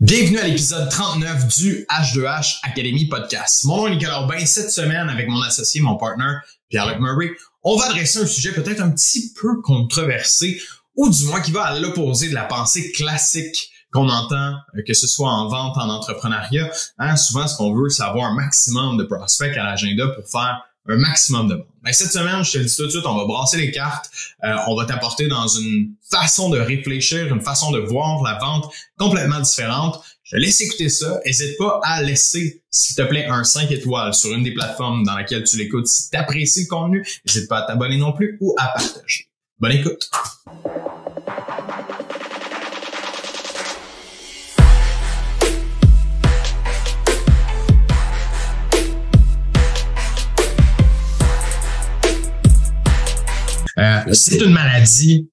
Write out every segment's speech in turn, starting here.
Bienvenue à l'épisode 39 du H2H Academy Podcast. Mon nom est Nicolas Aubin. Cette semaine, avec mon associé, mon partner, Pierre-Luc Murray, on va adresser un sujet peut-être un petit peu controversé, ou du moins qui va à l'opposé de la pensée classique qu'on entend, euh, que ce soit en vente, en entrepreneuriat. Hein, souvent, ce qu'on veut, c'est avoir un maximum de prospects à l'agenda pour faire un maximum de ventes. Ben, cette semaine, je te le dis tout de suite, on va brasser les cartes. Euh, on va t'apporter dans une façon de réfléchir, une façon de voir la vente complètement différente. Je laisse écouter ça. N'hésite pas à laisser, s'il te plaît, un 5 étoiles sur une des plateformes dans laquelle tu l'écoutes. Si tu apprécies le contenu, n'hésite pas à t'abonner non plus ou à partager. Bonne écoute. Euh, c'est une maladie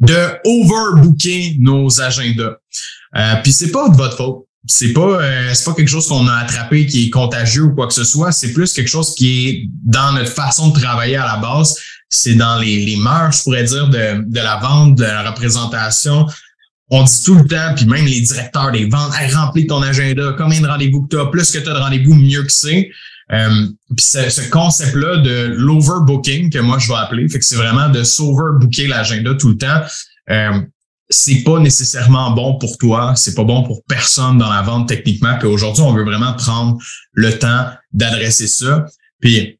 de overbooker nos agendas. Euh, Puis c'est pas de votre faute. C'est pas euh, c'est pas quelque chose qu'on a attrapé qui est contagieux ou quoi que ce soit. C'est plus quelque chose qui est dans notre façon de travailler à la base. C'est dans les, les mœurs, je pourrais dire, de, de la vente, de la représentation. On dit tout le temps, puis même les directeurs des ventes, hey, remplis ton agenda, combien de rendez-vous que tu as, plus que tu as de rendez-vous, mieux que c'est. Euh, puis ce, ce concept-là de l'overbooking que moi je vais appeler, fait que c'est vraiment de s'overbooker l'agenda tout le temps. Euh, c'est pas nécessairement bon pour toi, c'est pas bon pour personne dans la vente techniquement. Puis aujourd'hui, on veut vraiment prendre le temps d'adresser ça. Puis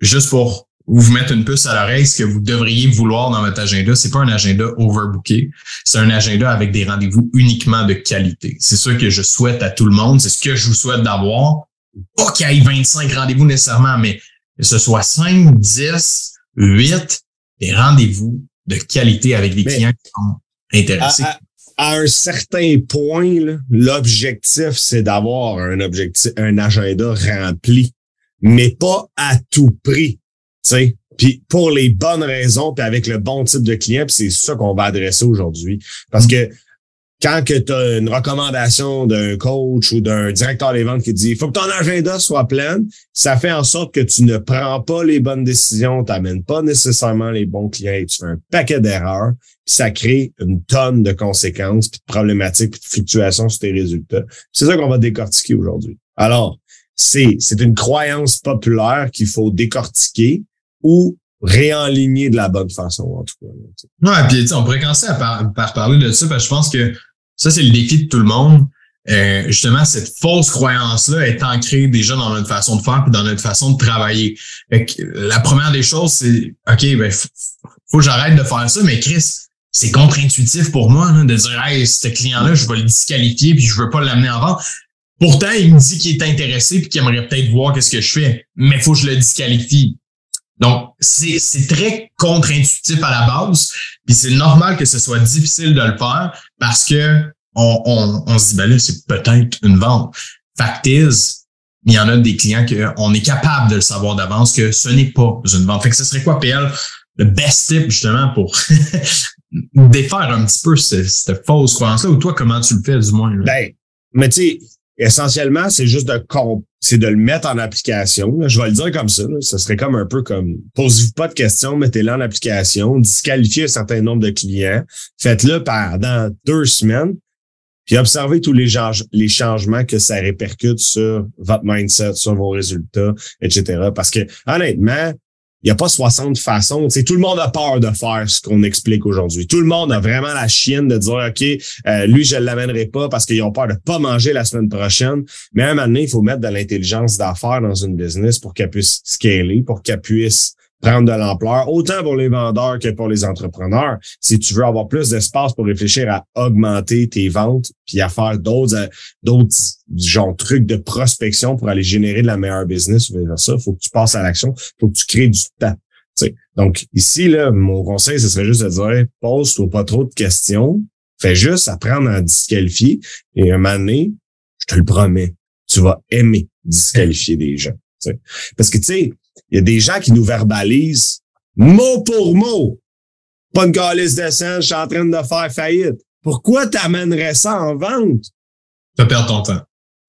juste pour vous mettre une puce à l'oreille, ce que vous devriez vouloir dans votre agenda, c'est pas un agenda overbooké, c'est un agenda avec des rendez-vous uniquement de qualité. C'est ça que je souhaite à tout le monde, c'est ce que je vous souhaite d'avoir pas qu'il y ait 25 rendez-vous nécessairement, mais que ce soit 5, 10, 8, des rendez-vous de qualité avec des clients qui sont intéressés. À, un certain point, l'objectif, c'est d'avoir un objectif, un agenda rempli, mais pas à tout prix. sais. Puis pour les bonnes raisons, puis avec le bon type de client, c'est ça qu'on va adresser aujourd'hui. Parce que quand que tu as une recommandation d'un coach ou d'un directeur des ventes qui dit il faut que ton agenda soit plein, ça fait en sorte que tu ne prends pas les bonnes décisions, tu n'amènes pas nécessairement les bons clients et tu fais un paquet d'erreurs, puis ça crée une tonne de conséquences, puis de problématiques, puis de fluctuations sur tes résultats. C'est ça qu'on va décortiquer aujourd'hui. Alors, c'est c'est une croyance populaire qu'il faut décortiquer ou réaligner de la bonne façon, en tout cas. Ouais, puis on pourrait commencer à par, parler de ça, parce que je pense que ça, c'est le défi de tout le monde. Euh, justement, cette fausse croyance-là est ancrée déjà dans notre façon de faire et dans notre façon de travailler. Fait que la première des choses, c'est OK, ben, faut que j'arrête de faire ça, mais Chris, c'est contre-intuitif pour moi de dire Hey, ce client-là, je vais le disqualifier puis je veux pas l'amener en vente. Pourtant, il me dit qu'il est intéressé puis qu'il aimerait peut-être voir qu'est-ce que je fais, mais faut que je le disqualifie. Donc, c'est, très contre-intuitif à la base, puis c'est normal que ce soit difficile de le faire parce que on, se dit, ben là, c'est peut-être une vente. Fact is, il y en a des clients qu'on est capable de le savoir d'avance que ce n'est pas une vente. Fait que ce serait quoi, PL, le best tip justement pour défaire un petit peu cette, fausse croyance-là, ou toi, comment tu le fais du moins? Ben, mais tu sais, essentiellement, c'est juste de c'est de le mettre en application. Je vais le dire comme ça. Ce serait comme un peu comme posez-vous pas de questions, mettez-le en application, disqualifiez un certain nombre de clients, faites-le pendant deux semaines, puis observez tous les, les changements que ça répercute sur votre mindset, sur vos résultats, etc. Parce que honnêtement, il n'y a pas 60 façons. Tu tout le monde a peur de faire ce qu'on explique aujourd'hui. Tout le monde a vraiment la chienne de dire, OK, euh, lui, je ne l'amènerai pas parce qu'ils ont peur de pas manger la semaine prochaine. Mais à un moment donné, il faut mettre de l'intelligence d'affaires dans une business pour qu'elle puisse scaler, pour qu'elle puisse prendre de l'ampleur, autant pour les vendeurs que pour les entrepreneurs. Si tu veux avoir plus d'espace pour réfléchir à augmenter tes ventes, puis à faire d'autres euh, d'autres genre trucs de prospection pour aller générer de la meilleure business, ça, faut que tu passes à l'action, faut que tu crées du temps. Donc ici, là, mon conseil, ce serait juste de dire, pose-toi pas trop de questions, fais juste apprendre à disqualifier, et un moment donné, je te le promets, tu vas aimer disqualifier des gens. Parce que tu sais, il y a des gens qui nous verbalisent mot pour mot. Pas une calice de sang, je suis en train de faire faillite. Pourquoi t'amènerais ça en vente? Tu perds ton temps.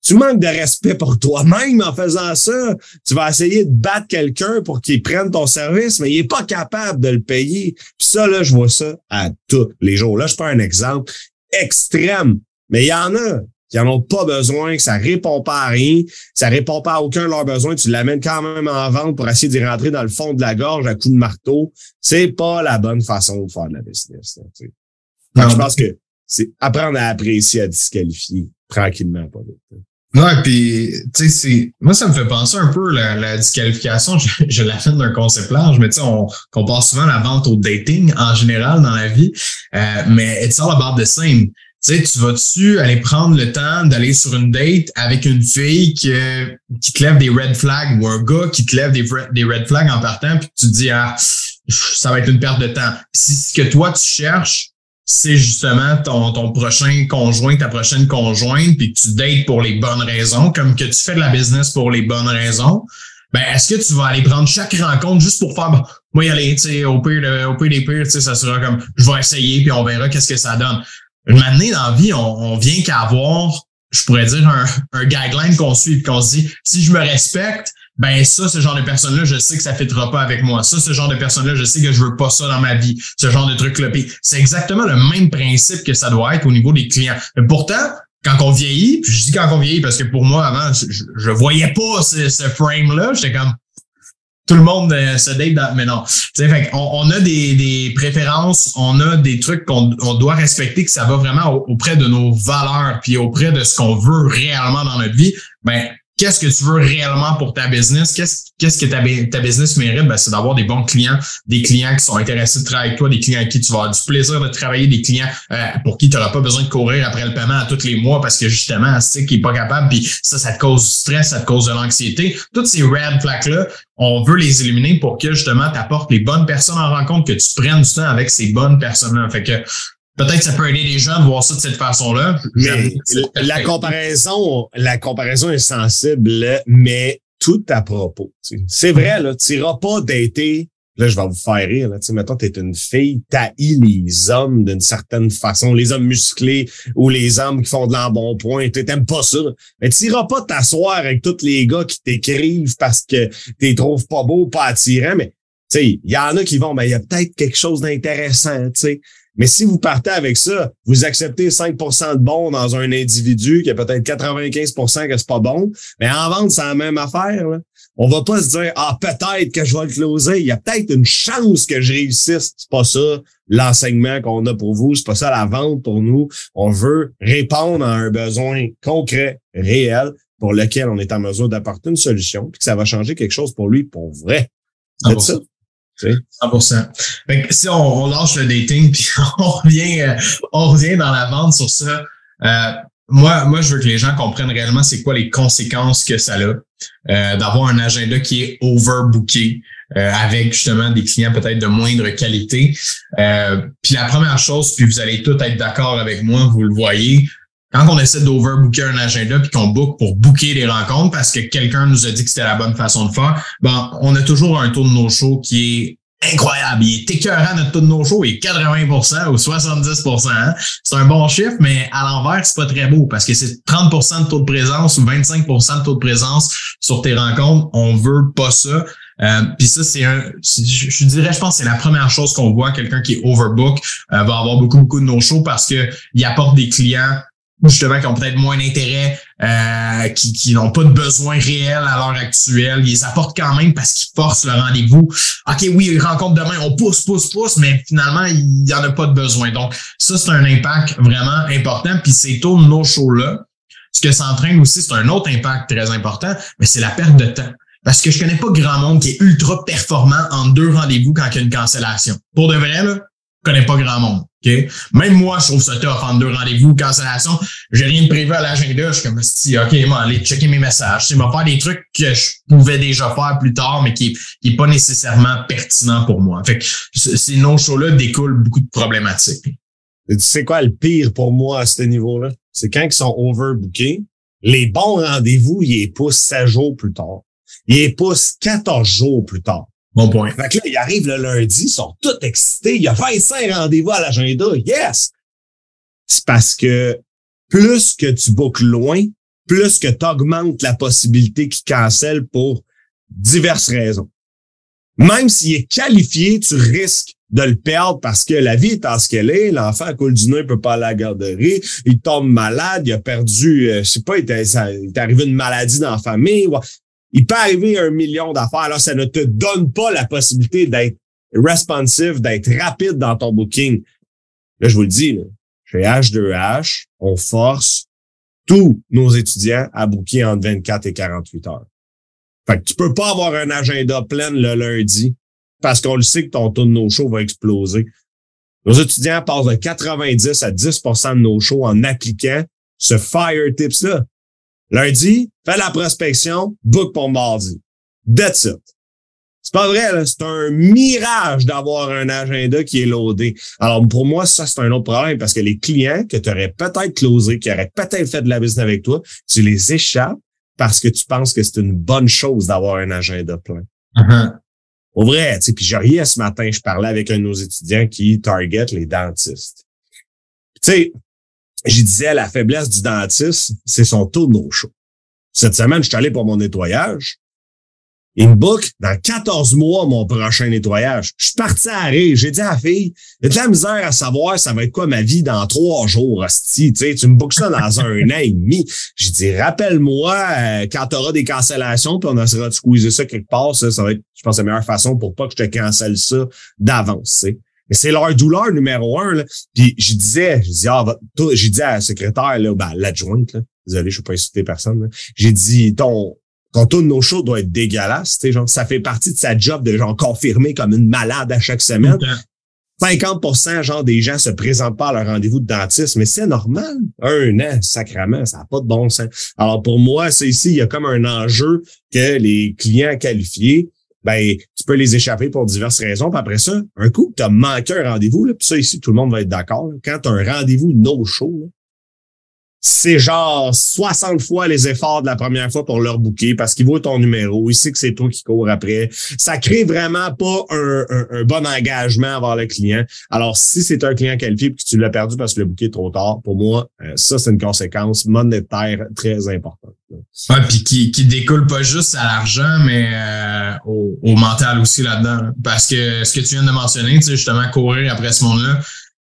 Tu manques de respect pour toi-même en faisant ça. Tu vas essayer de battre quelqu'un pour qu'il prenne ton service, mais il est pas capable de le payer. Puis ça, là, je vois ça à tous les jours. Là, je prends un exemple extrême, mais il y en a. qui en ont pas besoin, que ça répond pas à rien, ça répond pas à aucun de leurs besoins, tu l'amènes quand même en vente pour essayer d'y rentrer dans le fond de la gorge à coup de marteau, c'est pas la bonne façon de faire de la business. je pense que c'est apprendre à apprécier, à disqualifier tranquillement, pas vite. Ouais, puis tu sais, c'est moi ça me fait penser un peu la, la disqualification. Je, je la d'un concept large, mais tu sais, on compare souvent la vente au dating en général dans la vie, euh, mais it's all about the same. Tu sais, tu vas-tu aller prendre le temps d'aller sur une date avec une fille qui, qui te lève des red flags ou un gars qui te lève des, des red flags en partant, puis tu te dis ah ça va être une perte de temps. Si ce que toi tu cherches c'est justement ton, ton prochain conjoint, ta prochaine conjointe, puis que tu dates pour les bonnes raisons, comme que tu fais de la business pour les bonnes raisons, ben est-ce que tu vas aller prendre chaque rencontre juste pour faire bon, moi y aller, tu sais, au pire, au pire des pires, tu sais, ça sera comme je vais essayer puis on verra qu'est-ce que ça donne. Une année dans la vie, on, on vient qu'à avoir, je pourrais dire, un, un guideline qu'on suit qu'on se dit si je me respecte, ben ça, ce genre de personne-là, je sais que ça fêtera pas avec moi. Ça, ce genre de personne-là, je sais que je veux pas ça dans ma vie. Ce genre de truc-là. c'est exactement le même principe que ça doit être au niveau des clients. Mais pourtant, quand on vieillit, puis je dis quand on vieillit parce que pour moi, avant, je, je voyais pas ce, ce frame-là. J'étais comme tout le monde euh, se date dans, mais non. fait on, a des, des, préférences, on a des trucs qu'on on doit respecter, que ça va vraiment auprès de nos valeurs, puis auprès de ce qu'on veut réellement dans notre vie. Ben, qu'est-ce que tu veux réellement pour ta business, qu'est-ce que ta, business mérite, ben, c'est d'avoir des bons clients, des clients qui sont intéressés de travailler avec toi, des clients avec qui tu vas avoir du plaisir de travailler, des clients euh, pour qui tu n'auras pas besoin de courir après le paiement à tous les mois parce que justement, c'est qui est pas capable, puis ça, ça te cause du stress, ça te cause de l'anxiété. Toutes ces red flags-là, on veut les éliminer pour que justement tu apportes les bonnes personnes en rencontre, que tu prennes du temps avec ces bonnes personnes-là. Fait que Peut-être que ça peut aider les gens de voir ça de cette façon-là. Mais la comparaison, la comparaison est sensible, mais tout à propos. C'est vrai, là, tu n'iras pas dater. Là, je vais vous faire rire. Là. Tu sais, mettons, t'es une fille, t'haïs les hommes d'une certaine façon, les hommes musclés ou les hommes qui font de l'embonpoint. Tu t'aimes pas ça. Mais tu n'iras pas t'asseoir avec tous les gars qui t'écrivent parce que tu trouves pas beau, pas attirant. Mais tu sais, il y en a qui vont, ben, il y a peut-être quelque chose d'intéressant, tu sais. Mais si vous partez avec ça, vous acceptez 5% de bon dans un individu qui a peut-être 95% que c'est pas bon, mais en vente, c'est la même affaire. Là. On va pas se dire Ah, peut-être que je vais le closer. Il y a peut-être une chance que je réussisse. C'est pas ça l'enseignement qu'on a pour vous. C'est pas ça la vente pour nous. On veut répondre à un besoin concret, réel, pour lequel on est en mesure d'apporter une solution, puis que ça va changer quelque chose pour lui pour vrai. C'est ça. 100%. si on, lâche le dating puis on revient, euh, on revient dans la vente sur ça, euh, moi, moi, je veux que les gens comprennent réellement c'est quoi les conséquences que ça a euh, d'avoir un agenda qui est overbooké avec justement des clients peut-être de moindre qualité. puis la première chose, puis vous allez tous être d'accord avec moi, vous le voyez, quand on essaie d'overbooker un agenda puis qu'on book pour booker des rencontres parce que quelqu'un nous a dit que c'était la bonne façon de faire, ben, on a toujours un taux de nos shows qui est incroyable. Il est écœurant, notre taux de nos shows est 80% ou 70% hein. C'est un bon chiffre, mais à l'envers, c'est pas très beau parce que c'est 30% de taux de présence ou 25% de taux de présence sur tes rencontres. On veut pas ça. Euh, Puis ça, c'est un, je, dirais, je pense, c'est la première chose qu'on voit. Quelqu'un qui est overbook euh, va avoir beaucoup, beaucoup de nos shows parce que il apporte des clients justement qui ont peut-être moins d'intérêt, euh, qui, qui n'ont pas de besoin réel à l'heure actuelle. Ils apportent quand même parce qu'ils forcent le rendez-vous. OK, oui, ils rencontrent demain, on pousse, pousse, pousse, mais finalement, il n'y en a pas de besoin. Donc, ça, c'est un impact vraiment important. Puis ces taux nos shows-là, ce que ça entraîne aussi, c'est un autre impact très important, mais c'est la perte de temps. Parce que je connais pas grand monde qui est ultra performant en deux rendez-vous quand il y a une cancellation. Pour de vrai, là, connais pas grand monde. Même moi, je trouve ça tough en deux rendez-vous, cancellation. J'ai rien de prévu à l'agenda. Je suis comme si, OK, moi, aller checker mes messages. C'est faire des trucs que je pouvais déjà faire plus tard, mais qui, qui est pas nécessairement pertinent pour moi. Fait que ces non-shows-là découlent beaucoup de problématiques. Tu sais quoi le pire pour moi à ce niveau-là? C'est quand ils sont overbookés, les bons rendez-vous, ils les poussent 16 jours plus tard. Ils les poussent 14 jours plus tard. Bon point. Fait que là, ils arrivent le lundi, ils sont tous excités. Il y a 25 rendez-vous à l'agenda. Yes! C'est parce que plus que tu boucles loin, plus que tu augmentes la possibilité qu'ils cancellent pour diverses raisons. Même s'il est qualifié, tu risques de le perdre parce que la vie est en ce qu'elle est. L'enfant coule du nez, il peut pas aller à la garderie. Il tombe malade, il a perdu, euh, je sais pas, il est, arrivé une maladie dans la famille. Il peut arriver un million d'affaires. Alors, ça ne te donne pas la possibilité d'être responsive, d'être rapide dans ton booking. Là, je vous le dis, là, chez H2H, on force tous nos étudiants à booker entre 24 et 48 heures. Fait que tu peux pas avoir un agenda plein le lundi parce qu'on le sait que ton taux de no-show va exploser. Nos étudiants passent de 90 à 10% de nos shows en appliquant ce Fire Tips-là. Lundi, fais la prospection, book pour mardi. That's it. C'est pas vrai, c'est un mirage d'avoir un agenda qui est loadé. Alors pour moi, ça, c'est un autre problème parce que les clients que tu aurais peut-être closé, qui auraient peut-être fait de la business avec toi, tu les échappes parce que tu penses que c'est une bonne chose d'avoir un agenda plein. Uh-huh. Au vrai, tu sais, puis je riais ce matin, je parlais avec un de nos étudiants qui target les dentistes. Tu sais, je disais, la faiblesse du dentiste, c'est son de no-show. Cette semaine, je suis allé pour mon nettoyage. Il me book dans 14 mois mon prochain nettoyage. Je suis parti à rire. J'ai dit à la fille, a de la misère à savoir ça va être quoi ma vie dans trois jours, hostie. Tu, sais, tu me bookes ça dans un an et demi. J'ai dit, rappelle-moi euh, quand tu auras des cancellations, puis on essaiera de squeezer ça quelque part. Ça, ça va être, je pense, la meilleure façon pour pas que je te cancelle ça d'avance. Mais c'est leur douleur numéro un. Là. Puis je disais, je disais, ah, j'ai dit à la secrétaire, là, ben, l'adjointe, désolé, je ne peux pas insulter personne. J'ai dit, ton ton taux de no show doit être dégueulasse. Genre, ça fait partie de sa job de genre confirmer comme une malade à chaque semaine. 50 genre des gens se présentent pas à leur rendez-vous de dentiste, mais c'est normal. Un an, sacrament, ça n'a pas de bon sens. Alors pour moi, c'est ici, il y a comme un enjeu que les clients qualifiés, ben, tu peux les échapper pour diverses raisons. Puis après ça, un coup, tu as manqué un rendez-vous, puis ça ici, tout le monde va être d'accord. Quand tu as un rendez-vous no-show, c'est genre 60 fois les efforts de la première fois pour leur bouquet parce qu'il voit ton numéro, il sait que c'est toi qui cours après. Ça crée vraiment pas un, un, bon engagement envers le client. Alors, si c'est un client qualifié et que tu l'as perdu parce que le bouquet est trop tard, pour moi, euh, ça, c'est une conséquence monétaire très importante. Ouais, puis qui, qui découle pas juste à l'argent, mais euh, au, au mental aussi là-dedans. Parce que ce que tu viens de mentionner, tu sais, justement, courir après ce monde-là,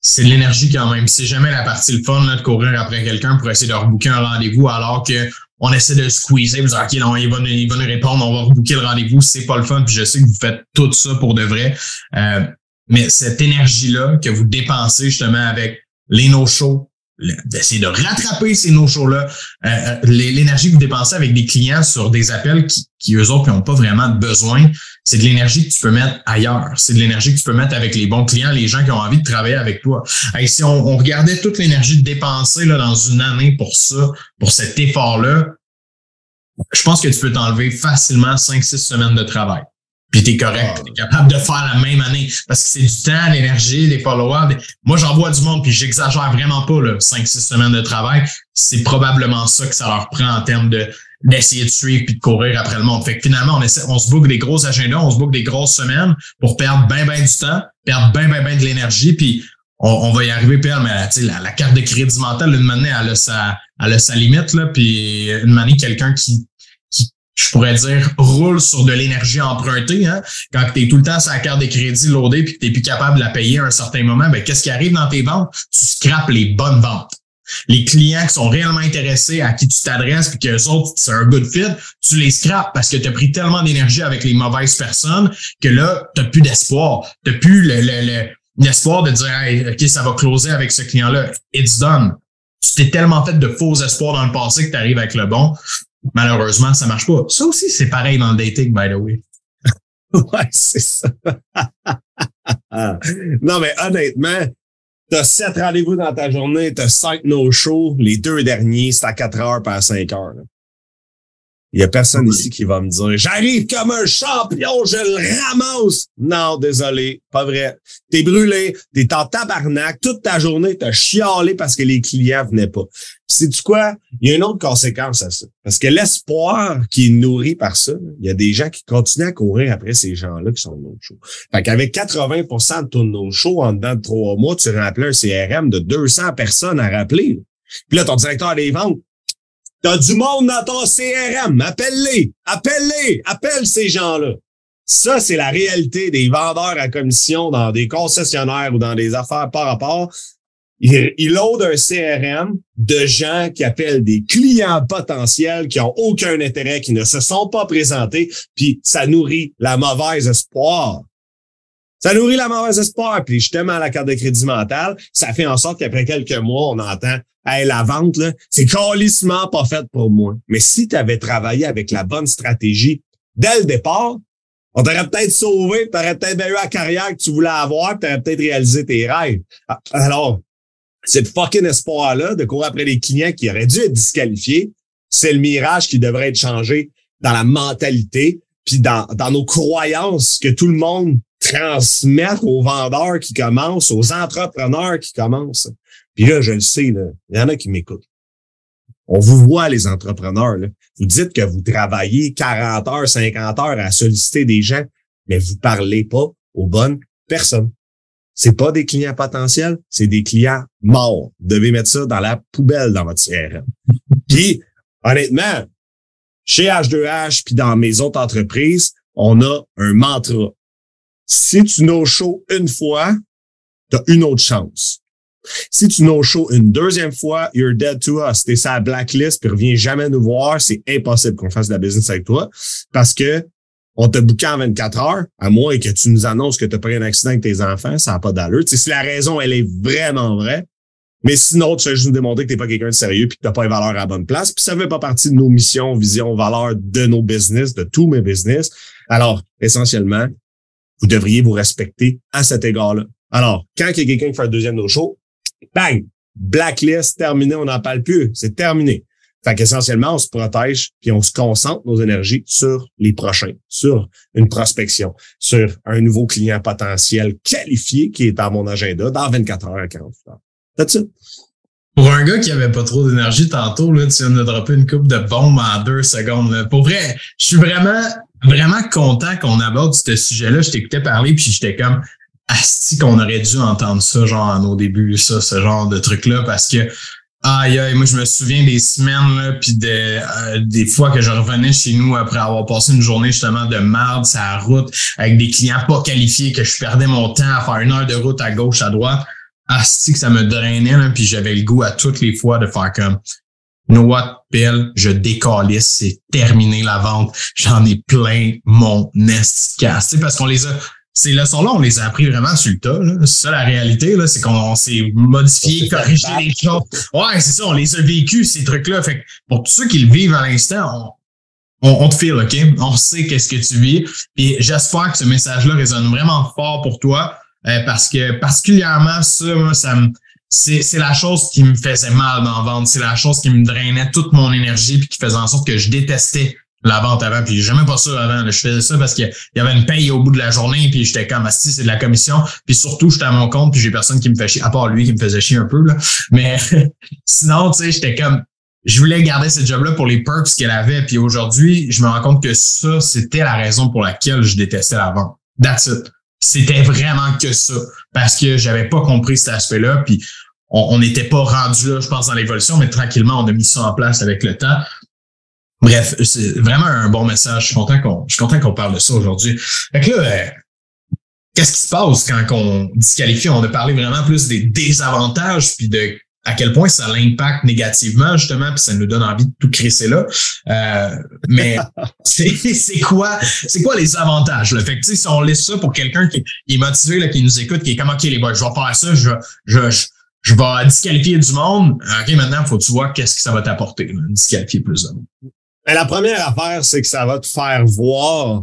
c'est de l'énergie quand même. C'est jamais la partie le fun là, de courir après quelqu'un pour essayer de rebooker un rendez-vous alors que on essaie de squeezer, vous dire, OK, non, il va, nous, il va nous répondre, on va rebooker le rendez-vous, c'est pas le fun, puis je sais que vous faites tout ça pour de vrai. Euh, mais cette énergie-là que vous dépensez justement avec les no-shows, d'essayer de rattraper ces no-shows-là, euh, euh, l'énergie que vous dépensez avec des clients sur des appels qui, qui eux autres n'ont pas vraiment besoin, c'est de l'énergie que tu peux mettre ailleurs. C'est de l'énergie que tu peux mettre avec les bons clients, les gens qui ont envie de travailler avec toi. Et si on, on regardait toute l'énergie dépensée là, dans une année pour ça, pour cet effort-là, je pense que tu peux t'enlever facilement 5-6 semaines de travail puis t'es correct. T'es capable de faire la même année. Parce que c'est du temps, l'énergie, les followers. Moi, j'en vois du monde, puis j'exagère vraiment pas, là, 5-6 semaines de travail. C'est probablement ça que ça leur prend en termes de d'essayer de suivre puis de courir après le monde. Fait que finalement, on essaie, on se boucle des gros agendas, on se boucle des grosses semaines pour perdre bien, bien du temps, perdre bien, bien, bien de l'énergie, puis on, va y arriver, Pierre, mais la, la carte de crédit mental, une année, elle a sa, elle a sa limite, là, puis une année, quelqu'un qui je pourrais dire, roule sur de l'énergie empruntée. Hein? Quand tu es tout le temps sur la carte de crédit loadée puis que tu n'es plus capable de la payer à un certain moment, ben, qu'est-ce qui arrive dans tes ventes? Tu scrapes les bonnes ventes. Les clients qui sont réellement intéressés, à qui tu t'adresses, puis qu'eux autres, c'est un good fit, tu les scrapes parce que tu as pris tellement d'énergie avec les mauvaises personnes que là, tu plus d'espoir. Tu plus le, l'espoir de dire hey, OK, ça va closer avec ce client-là. It's done. Tu t'es tellement fait de faux espoirs dans le passé que tu arrives avec le bon malheureusement, ça marche pas. Ça aussi, c'est pareil dans le dating, by the way. ouais, c'est ça. non, mais honnêtement, t'as sept rendez-vous dans ta journée, t'as cinq no-shows, les deux derniers, c'est à quatre heures par cinq heures. Il y a personne ici qui va me dire j'arrive comme un champion, je le ramasse. Non, désolé, pas vrai. T'es brûlé, t'es en tabarnak, toute ta journée, t'as chialé parce que les clients venaient pas. C'est du quoi? Il y a une autre conséquence à ça, parce que l'espoir qui est nourri par ça, il y a des gens qui continuent à courir après ces gens-là qui sont no show. Fait qu'avec 80% de ton no show en dedans de trois mois, tu rappelles un CRM de 200 personnes à rappeler. Puis là, ton directeur des ventes, T'as du monde dans ton CRM. Appelle-les. Appelle-les. Appelle ces gens-là. Ça, c'est la réalité des vendeurs à commission dans des concessionnaires ou dans des affaires par rapport. Ils ont un CRM de gens qui appellent des clients potentiels qui ont aucun intérêt, qui ne se sont pas présentés, puis ça nourrit la mauvaise espoir. Ça nourrit la mauvaise espoir, puis justement la carte de crédit mentale, ça fait en sorte qu'après quelques mois, on entend Hey, la vente, là, c'est calissement pas fait pour moi. Mais si tu avais travaillé avec la bonne stratégie dès le départ, on t'aurait peut-être sauvé, tu aurais peut-être eu la carrière que tu voulais avoir, tu aurais peut-être réalisé tes rêves. Ah, alors, cette fucking espoir-là de courir après des clients qui auraient dû être disqualifiés, c'est le mirage qui devrait être changé dans la mentalité, puis dans, dans nos croyances que tout le monde transmet aux vendeurs qui commencent, aux entrepreneurs qui commencent. Puis là, je le sais, il y en a qui m'écoutent. On vous voit, les entrepreneurs. Là. Vous dites que vous travaillez 40 heures, 50 heures à solliciter des gens, mais vous parlez pas aux bonnes personnes. C'est pas des clients potentiels, c'est des clients morts. Vous devez mettre ça dans la poubelle dans votre CRM. puis, honnêtement, chez H2H puis dans mes autres entreprises, on a un mantra. Si tu no show une fois, tu as une autre chance. Si tu no show une deuxième fois, you're dead to us. T'es sa blacklist puis reviens jamais nous voir. C'est impossible qu'on fasse de la business avec toi parce que on te en 24 heures, à moins que tu nous annonces que tu as pris un accident avec tes enfants, ça n'a pas d'allure. si la raison, elle est vraiment vraie, mais sinon, tu vas juste nous démontrer que tu n'es pas quelqu'un de sérieux puis que tu n'as pas les valeurs à la bonne place. Puis ça fait pas partie de nos missions, visions, valeurs de nos business, de tous mes business. Alors, essentiellement, vous devriez vous respecter à cet égard-là. Alors, quand il y a quelqu'un qui fait un deuxième no-show, bang, blacklist, terminé, on n'en parle plus, c'est terminé. Fait qu'essentiellement, on se protège puis on se concentre nos énergies sur les prochains, sur une prospection, sur un nouveau client potentiel qualifié qui est dans mon agenda dans 24 heures à 48 heures. Pour un gars qui avait pas trop d'énergie tantôt, là, tu viens de dropper une coupe de bombes en deux secondes. Pour vrai, je suis vraiment, vraiment content qu'on aborde ce sujet-là. Je t'écoutais parler, puis j'étais comme, asti qu'on aurait dû entendre ça, genre, à nos débuts, ça, ce genre de truc-là, parce que, aïe, aïe, moi, je me souviens des semaines, là, puis des, euh, des fois que je revenais chez nous après avoir passé une journée, justement, de marde sur la route, avec des clients pas qualifiés, que je perdais mon temps à faire une heure de route à gauche, à droite. Asti que ça me drainait, là, puis j'avais le goût à toutes les fois de faire comme, you know what, Bill, je décalisse, c'est terminé la vente. J'en ai plein mon nest casse. parce qu'on les a ces leçons-là, on les a appris vraiment sur le tas. C'est ça la réalité, là, c'est qu'on s'est modifié, corrigé les choses. Ouais, c'est ça, on les a vécus, ces trucs-là. Fait que pour tous ceux qui le vivent à l'instant, on, on, te file, OK? On sait qu'est-ce que tu vis. Et j'espère que ce message-là résonne vraiment fort pour toi. Euh, parce que particulièrement ça, moi, ça me. C'est, la chose qui me faisait mal dans vente. C'est la chose qui me drainait toute mon énergie puis qui faisait en sorte que je détestais la vente avant. Puis jamais pas ça avant. Je faisais ça parce qu'il y avait une paye au bout de la journée, puis j'étais comme si c'est de la commission. Puis surtout, j'étais à mon compte, puis j'ai personne qui me fait chier, à part lui qui me faisait chier un peu. Là. Mais sinon, tu sais, j'étais comme je voulais garder ce job-là pour les perks qu'elle avait. Puis aujourd'hui, je me rends compte que ça, c'était la raison pour laquelle je détestais la vente. That's it. C'était vraiment que ça. Parce que j'avais pas compris cet aspect-là. Puis on n'était pas rendu là, je pense, dans l'évolution, mais tranquillement, on a mis ça en place avec le temps. Bref, c'est vraiment un bon message. Je suis content qu'on, je suis content qu'on parle de ça aujourd'hui. Fait que là, euh, qu'est-ce qui se passe quand on disqualifie? On a parlé vraiment plus des désavantages puis de à quel point ça l'impacte négativement, justement, puis ça nous donne envie de tout crisser là. Euh, mais c'est quoi c'est quoi les avantages? Là? Fait que si on laisse ça pour quelqu'un qui, est motivé, là, qui nous écoute, qui est comme OK, les boys, je vais faire ça, je, je, je, je vais disqualifier du monde. OK, maintenant, il faut que tu vois qu'est-ce que ça va t'apporter, disqualifier plus de monde. Mais la première affaire, c'est que ça va te faire voir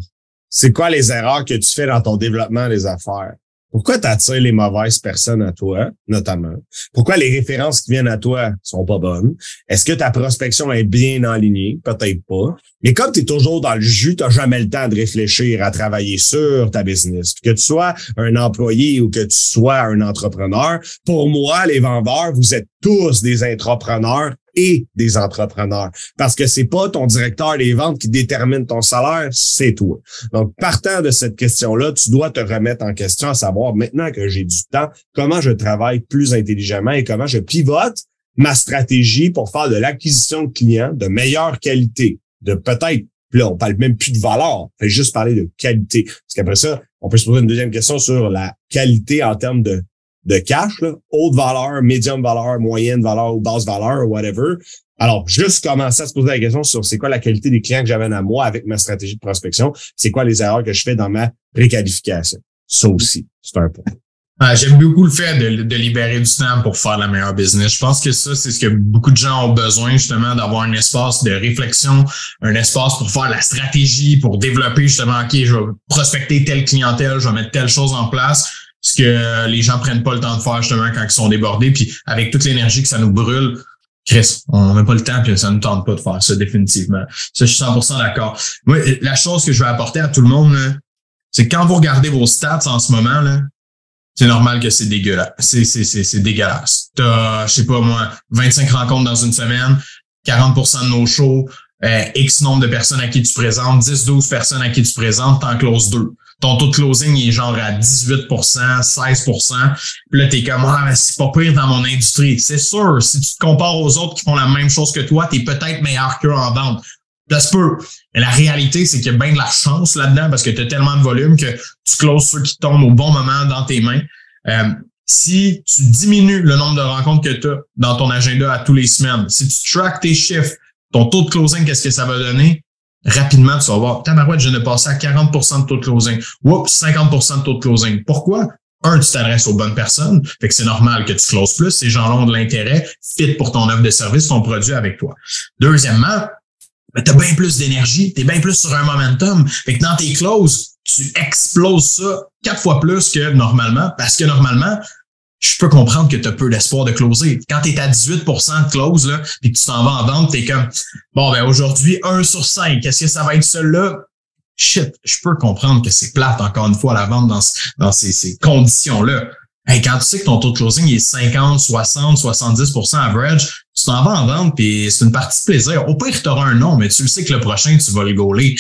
c'est quoi les erreurs que tu fais dans ton développement des affaires. Pourquoi tu attires les mauvaises personnes à toi, notamment? Pourquoi les références qui viennent à toi sont pas bonnes? Est-ce que ta prospection est bien alignée? Peut-être pas. Mais comme tu es toujours dans le jus, tu jamais le temps de réfléchir à travailler sur ta business. Que tu sois un employé ou que tu sois un entrepreneur, pour moi, les vendeurs, vous êtes tous des entrepreneurs et des entrepreneurs. Parce que c'est pas ton directeur des ventes qui détermine ton salaire, c'est toi. Donc, partant de cette question-là, tu dois te remettre en question à savoir maintenant que j'ai du temps, comment je travaille plus intelligemment et comment je pivote ma stratégie pour faire de l'acquisition de clients de meilleure qualité, de peut-être là, on parle même plus de valeur. On fait juste parler de qualité. Parce qu'après ça, on peut se poser une deuxième question sur la qualité en termes de, de cash, là. haute valeur, médium valeur, moyenne valeur ou basse valeur, whatever. Alors, juste commencer à se poser la question sur c'est quoi la qualité des clients que j'amène à moi avec ma stratégie de prospection, c'est quoi les erreurs que je fais dans ma préqualification. Ça aussi, c'est un point. J'aime beaucoup le fait de, de, libérer du temps pour faire la meilleure business. Je pense que ça, c'est ce que beaucoup de gens ont besoin, justement, d'avoir un espace de réflexion, un espace pour faire la stratégie, pour développer justement, OK, je vais prospecter telle clientèle, je vais mettre telle chose en place, ce que les gens prennent pas le temps de faire justement quand ils sont débordés. Puis avec toute l'énergie que ça nous brûle, Chris, on n'a pas le temps, puis ça ne nous tente pas de faire ça définitivement. Ça, je suis 100% d'accord. Moi, la chose que je vais apporter à tout le monde, c'est quand vous regardez vos stats en ce moment, là, c'est normal que c'est dégueulasse. C'est, c'est, c'est, c'est dégueulasse. T'as, je sais pas moi, 25 rencontres dans une semaine, 40% de nos shows, euh, X nombre de personnes à qui tu présentes, 10-12 personnes à qui tu présentes, t'en closes deux. Ton taux de closing est genre à 18 16% Puis là, t'es comme, ah, mais c'est pas pire dans mon industrie. C'est sûr, si tu te compares aux autres qui font la même chose que toi, t'es peut-être meilleur qu'eux en vente. Ça se peut. Mais la réalité, c'est qu'il y a bien de la chance là-dedans parce que tu as tellement de volume que tu closes ceux qui tombent au bon moment dans tes mains. Euh, si tu diminues le nombre de rencontres que tu as dans ton agenda à tous les semaines, si tu traques tes chiffres, ton taux de closing, qu'est-ce que ça va donner? Rapidement, tu vas voir, tabarouette, je de passer à 40% de taux de closing. Oups, 50% de taux de closing. Pourquoi? Un, tu t'adresses aux bonnes personnes, fait que c'est normal que tu closes plus. Ces gens-là ont de l'intérêt, fit pour ton offre de service, ton produit avec toi. Deuxièmement, ben, tu as bien plus d'énergie, tu es bien plus sur un momentum. Fait que dans tes closes, tu exploses ça quatre fois plus que normalement, parce que normalement, je peux comprendre que tu as peu d'espoir de closer. Quand tu es à 18 de close, là, puis que tu t'en vas en vente, tu es comme Bon, ben aujourd'hui, 1 sur 5, est-ce que ça va être celui-là? Shit, je peux comprendre que c'est plate encore une fois la vente dans, ces, conditions-là. Hey, quand tu sais que ton taux de closing est 50, 60, 70% average, tu t'en vas en vente, puis c'est une partie de plaisir. Au pire, tu auras un nom, mais tu le sais que le prochain, tu vas le gauler.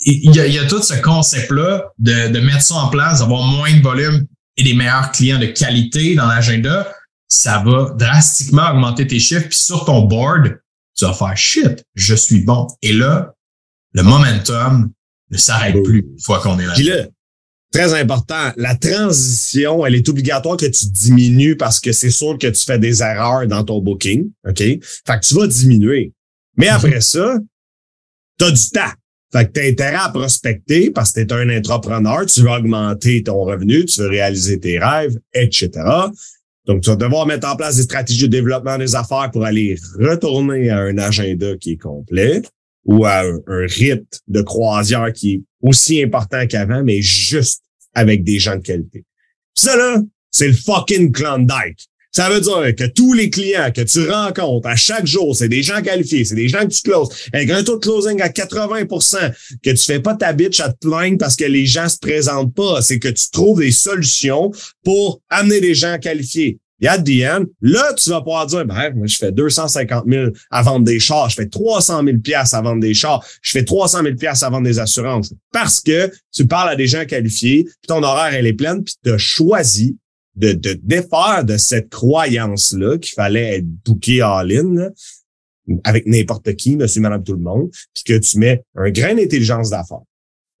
Il y, a, y a tout ce concept-là de, de mettre ça en place, d'avoir moins de volume et des meilleurs clients de qualité dans l'agenda. Ça va drastiquement augmenter tes chiffres. Puis sur ton board, tu vas faire shit, je suis bon. Et là, le momentum ne s'arrête plus une fois qu'on est là très important, la transition, elle est obligatoire que tu diminues parce que c'est sûr que tu fais des erreurs dans ton booking. OK? Fait que tu vas diminuer. Mais après ça, tu as du temps. Fait que tu as intérêt à prospecter parce que tu es un entrepreneur, tu veux augmenter ton revenu, tu veux réaliser tes rêves, etc. Donc, tu vas devoir mettre en place des stratégies de développement des affaires pour aller retourner à un agenda qui est complet ou à un, rythme de croisière qui est aussi important qu'avant, mais juste avec des gens de qualité. Ça, là, c'est le fucking Klondike. Ça veut dire que tous les clients que tu rencontres à chaque jour, c'est des gens qualifiés, c'est des gens que tu closes. Avec un taux de closing à 80% que tu fais pas ta bitch à te plaindre parce que les gens se présentent pas. C'est que tu trouves des solutions pour amener des gens qualifiés. Il y a the là, tu vas pouvoir dire, ben, moi, je fais 250 000 à vendre des chars, je fais 300 000 pièces à vendre des chars, je fais 300 000 pièces à vendre des assurances. Parce que tu parles à des gens qualifiés, puis ton horaire, elle est pleine, puis tu as choisi de, de défaire de cette croyance-là qu'il fallait être booké all-in, avec n'importe qui, monsieur, madame, tout le monde, puis que tu mets un grain d'intelligence d'affaires.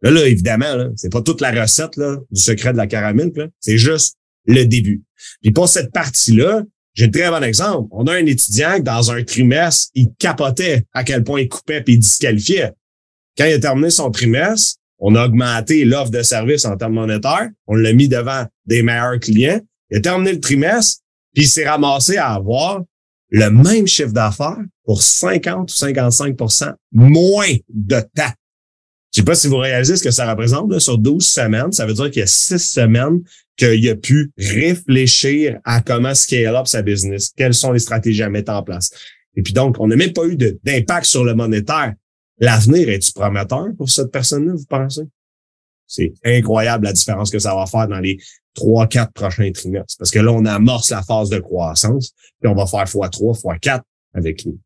Là, là, évidemment, là, c'est pas toute la recette là, du secret de la caramel, c'est juste le début. Puis pour cette partie-là, j'ai un très bon exemple. On a un étudiant qui, dans un trimestre, il capotait à quel point il coupait puis il disqualifiait. Quand il a terminé son trimestre, on a augmenté l'offre de service en termes monétaires. On l'a mis devant des meilleurs clients. Il a terminé le trimestre, puis il s'est ramassé à avoir le même chiffre d'affaires pour 50 ou 55% moins de temps. Je sais pas si vous réalisez ce que ça représente sur 12 semaines. Ça veut dire qu'il y a 6 semaines qu'il a pu réfléchir à comment scale up sa business, quelles sont les stratégies à mettre en place? Et puis donc, on n'a même pas eu d'impact sur le monétaire. L'avenir est-tu prometteur pour cette personne-là, vous pensez? C'est incroyable la différence que ça va faire dans les trois, quatre prochains trimestres. Parce que là, on amorce la phase de croissance, puis on va faire fois 3 fois 4 avec nous.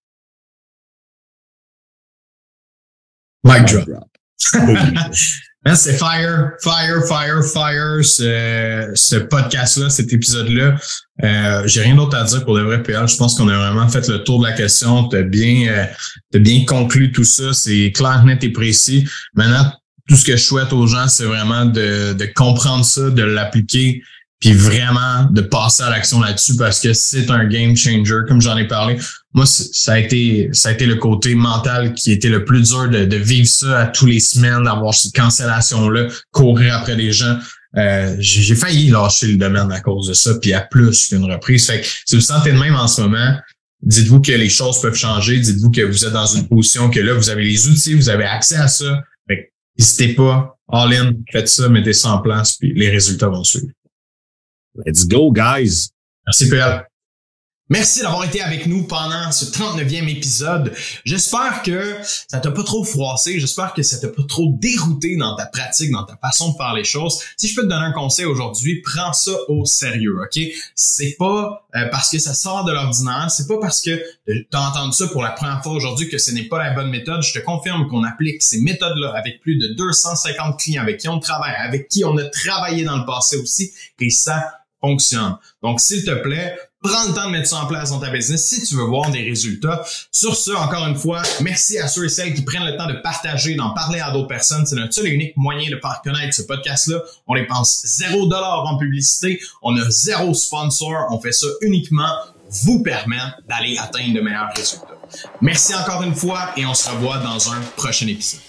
Mic drop. c'est fire, fire, fire, fire, ce, ce podcast-là, cet épisode-là. Euh, J'ai rien d'autre à dire pour le vrai PL. Je pense qu'on a vraiment fait le tour de la question. Tu as bien, euh, bien conclu tout ça. C'est clair, net et précis. Maintenant, tout ce que je souhaite aux gens, c'est vraiment de, de comprendre ça, de l'appliquer, puis vraiment de passer à l'action là-dessus parce que c'est un game changer, comme j'en ai parlé. Moi, ça a été ça a été le côté mental qui était le plus dur de, de vivre ça à tous les semaines, d'avoir cette cancellation-là, courir après les gens. Euh, j'ai failli lâcher le domaine à cause de ça, puis à plus qu'une reprise. Fait que si vous sentez de même en ce moment, dites-vous que les choses peuvent changer, dites-vous que vous êtes dans une position que là, vous avez les outils, vous avez accès à ça. Fait n'hésitez pas, all in, faites ça, mettez ça en place, puis les résultats vont suivre. Let's go, guys. Merci, PL. Merci d'avoir été avec nous pendant ce 39e épisode. J'espère que ça t'a pas trop froissé. J'espère que ça t'a pas trop dérouté dans ta pratique, dans ta façon de faire les choses. Si je peux te donner un conseil aujourd'hui, prends ça au sérieux, ok? C'est pas euh, parce que ça sort de l'ordinaire, c'est pas parce que tu as entendu ça pour la première fois aujourd'hui que ce n'est pas la bonne méthode. Je te confirme qu'on applique ces méthodes-là avec plus de 250 clients avec qui on travaille, avec qui on a travaillé dans le passé aussi, et ça fonctionne. Donc, s'il te plaît, prends le temps de mettre ça en place dans ta business si tu veux voir des résultats. Sur ce, encore une fois, merci à ceux et celles qui prennent le temps de partager, d'en parler à d'autres personnes. C'est notre seul et unique moyen de faire connaître ce podcast-là. On dépense zéro dollar en publicité. On a zéro sponsor. On fait ça uniquement vous permettre d'aller atteindre de meilleurs résultats. Merci encore une fois et on se revoit dans un prochain épisode.